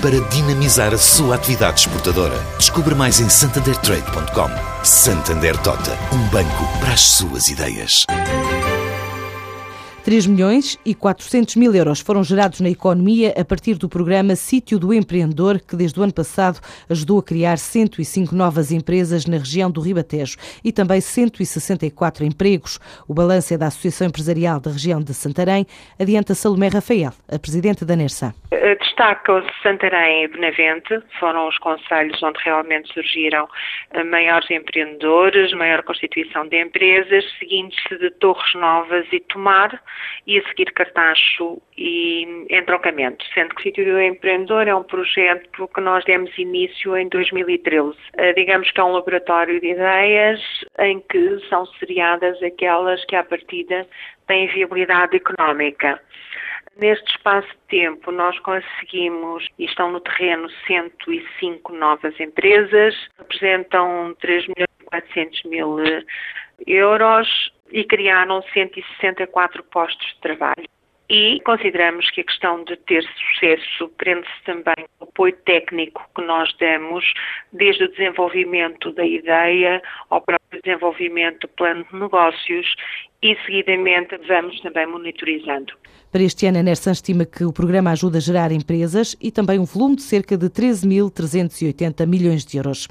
para dinamizar a sua atividade exportadora. Descubra mais em santandertrade.com. Santander Tota, um banco para as suas ideias. 3 milhões e 400 mil euros foram gerados na economia a partir do programa Sítio do Empreendedor, que desde o ano passado ajudou a criar 105 novas empresas na região do Ribatejo e também 164 empregos. O balanço é da Associação Empresarial da região de Santarém, adianta Salomé Rafael, a presidente da NERSA. Eh, Destacam-se Santarém e Benavente, foram os conselhos onde realmente surgiram eh, maiores empreendedores, maior constituição de empresas, seguindo-se de Torres Novas e Tomar, e a seguir Cartacho e Entroncamento, sendo que o Sítio do Empreendedor é um projeto que nós demos início em 2013. Eh, digamos que é um laboratório de ideias em que são seriadas aquelas que à partida têm viabilidade económica. Neste espaço de tempo, nós conseguimos, e estão no terreno, 105 novas empresas, representam 3 milhões e 400 mil euros e criaram 164 postos de trabalho. E consideramos que a questão de ter sucesso prende-se também ao apoio técnico que nós damos, desde o desenvolvimento da ideia ao próprio desenvolvimento do plano de negócios e, seguidamente, vamos também monitorizando. Para este ano, a Nersan estima que o programa ajuda a gerar empresas e também um volume de cerca de 13.380 milhões de euros.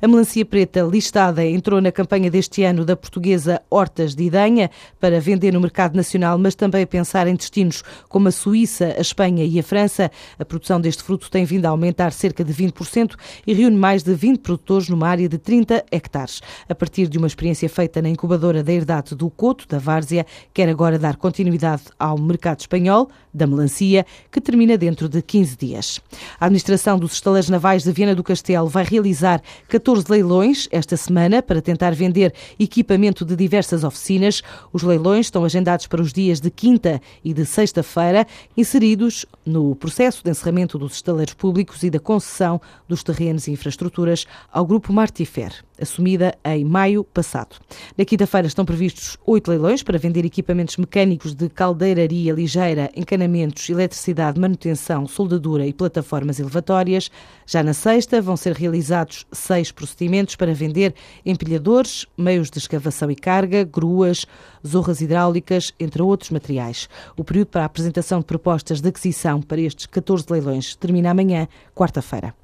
A melancia preta listada entrou na campanha deste ano da portuguesa Hortas de Idanha para vender no mercado nacional, mas também a pensar em destinos como a Suíça, a Espanha e a França. A produção deste fruto tem vindo a aumentar cerca de 20% e reúne mais de 20 produtores numa área de 30 hectares. A partir de uma experiência feita na incubadora da Herdade do Couto, da Várzea, quer agora dar continuidade ao mercado Espanhol da Melancia, que termina dentro de 15 dias. A administração dos estaleiros navais de Viena do Castelo vai realizar 14 leilões esta semana para tentar vender equipamento de diversas oficinas. Os leilões estão agendados para os dias de quinta e de sexta-feira, inseridos no processo de encerramento dos estaleiros públicos e da concessão dos terrenos e infraestruturas ao Grupo Martifer, assumida em maio passado. Na quinta-feira estão previstos oito leilões para vender equipamentos mecânicos de caldeiraria ligeira, encanamentos, eletricidade, manutenção, soldadura e plataformas elevatórias. Já na sexta vão ser realizados seis procedimentos para vender empilhadores, meios de escavação e carga, gruas, zorras hidráulicas, entre outros materiais. O período para a apresentação de propostas de aquisição para estes 14 leilões termina amanhã, quarta-feira.